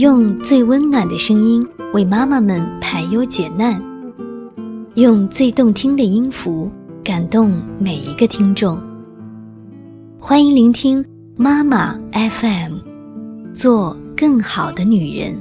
用最温暖的声音为妈妈们排忧解难，用最动听的音符感动每一个听众。欢迎聆听妈妈 FM，做更好的女人。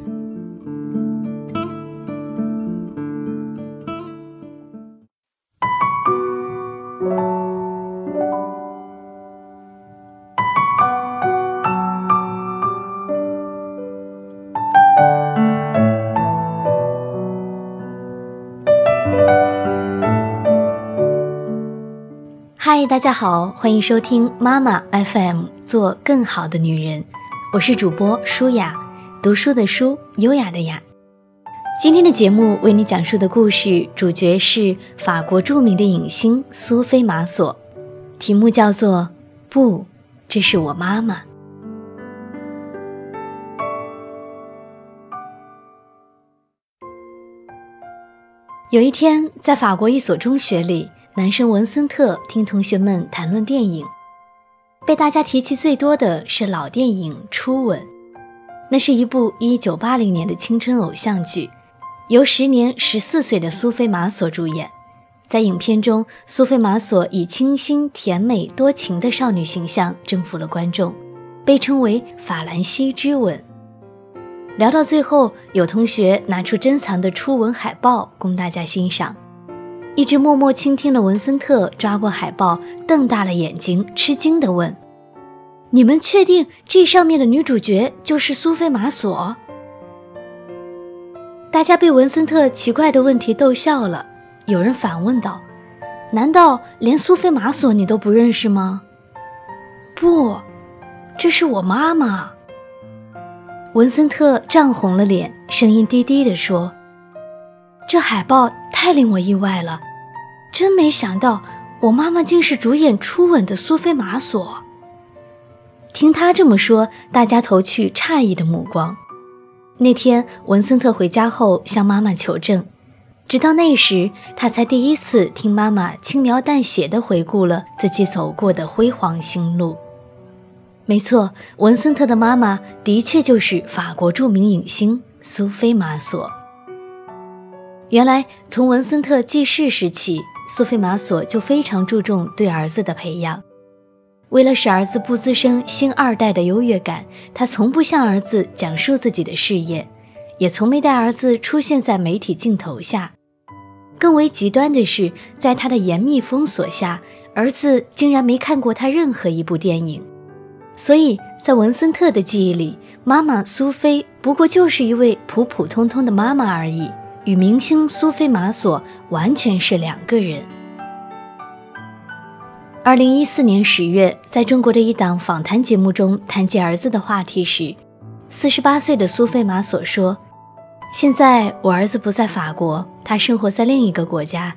嗨，大家好，欢迎收听妈妈 FM，做更好的女人。我是主播舒雅，读书的书，优雅的雅。今天的节目为你讲述的故事主角是法国著名的影星苏菲玛索，题目叫做《不，这是我妈妈》。有一天，在法国一所中学里。男生文森特听同学们谈论电影，被大家提起最多的是老电影《初吻》。那是一部1980年的青春偶像剧，由时年14岁的苏菲玛索主演。在影片中，苏菲玛索以清新、甜美、多情的少女形象征服了观众，被称为“法兰西之吻”。聊到最后，有同学拿出珍藏的《初吻》海报供大家欣赏。一直默默倾听的文森特抓过海报，瞪大了眼睛，吃惊地问：“你们确定这上面的女主角就是苏菲玛索？”大家被文森特奇怪的问题逗笑了。有人反问道：“难道连苏菲玛索你都不认识吗？”“不，这是我妈妈。”文森特涨红了脸，声音低低地说：“这海报太令我意外了。”真没想到，我妈妈竟是主演《初吻》的苏菲玛索。听他这么说，大家投去诧异的目光。那天，文森特回家后向妈妈求证，直到那时，他才第一次听妈妈轻描淡写地回顾了自己走过的辉煌星路。没错，文森特的妈妈的确就是法国著名影星苏菲玛索。原来，从文森特记事时起。苏菲玛索就非常注重对儿子的培养，为了使儿子不滋生星二代的优越感，她从不向儿子讲述自己的事业，也从没带儿子出现在媒体镜头下。更为极端的是，在她的严密封锁下，儿子竟然没看过她任何一部电影。所以在文森特的记忆里，妈妈苏菲不过就是一位普普通通的妈妈而已。与明星苏菲玛索完全是两个人。二零一四年十月，在中国的一档访谈节目中谈及儿子的话题时，四十八岁的苏菲玛索说：“现在我儿子不在法国，他生活在另一个国家，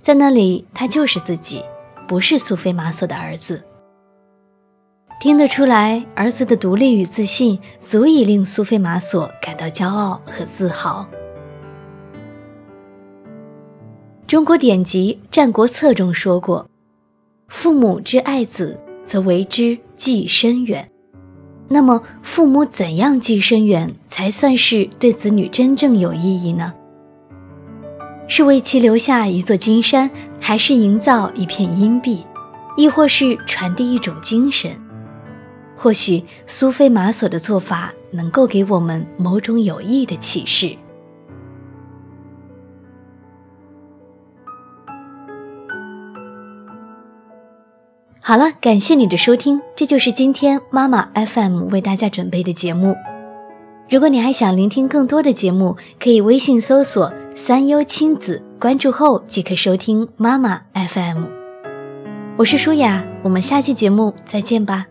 在那里他就是自己，不是苏菲玛索的儿子。”听得出来，儿子的独立与自信足以令苏菲玛索感到骄傲和自豪。中国典籍《战国策》中说过：“父母之爱子，则为之计深远。”那么，父母怎样计深远才算是对子女真正有意义呢？是为其留下一座金山，还是营造一片阴蔽，亦或是传递一种精神？或许苏菲玛索的做法能够给我们某种有益的启示。好了，感谢你的收听，这就是今天妈妈 FM 为大家准备的节目。如果你还想聆听更多的节目，可以微信搜索“三优亲子”，关注后即可收听妈妈 FM。我是舒雅，我们下期节目再见吧。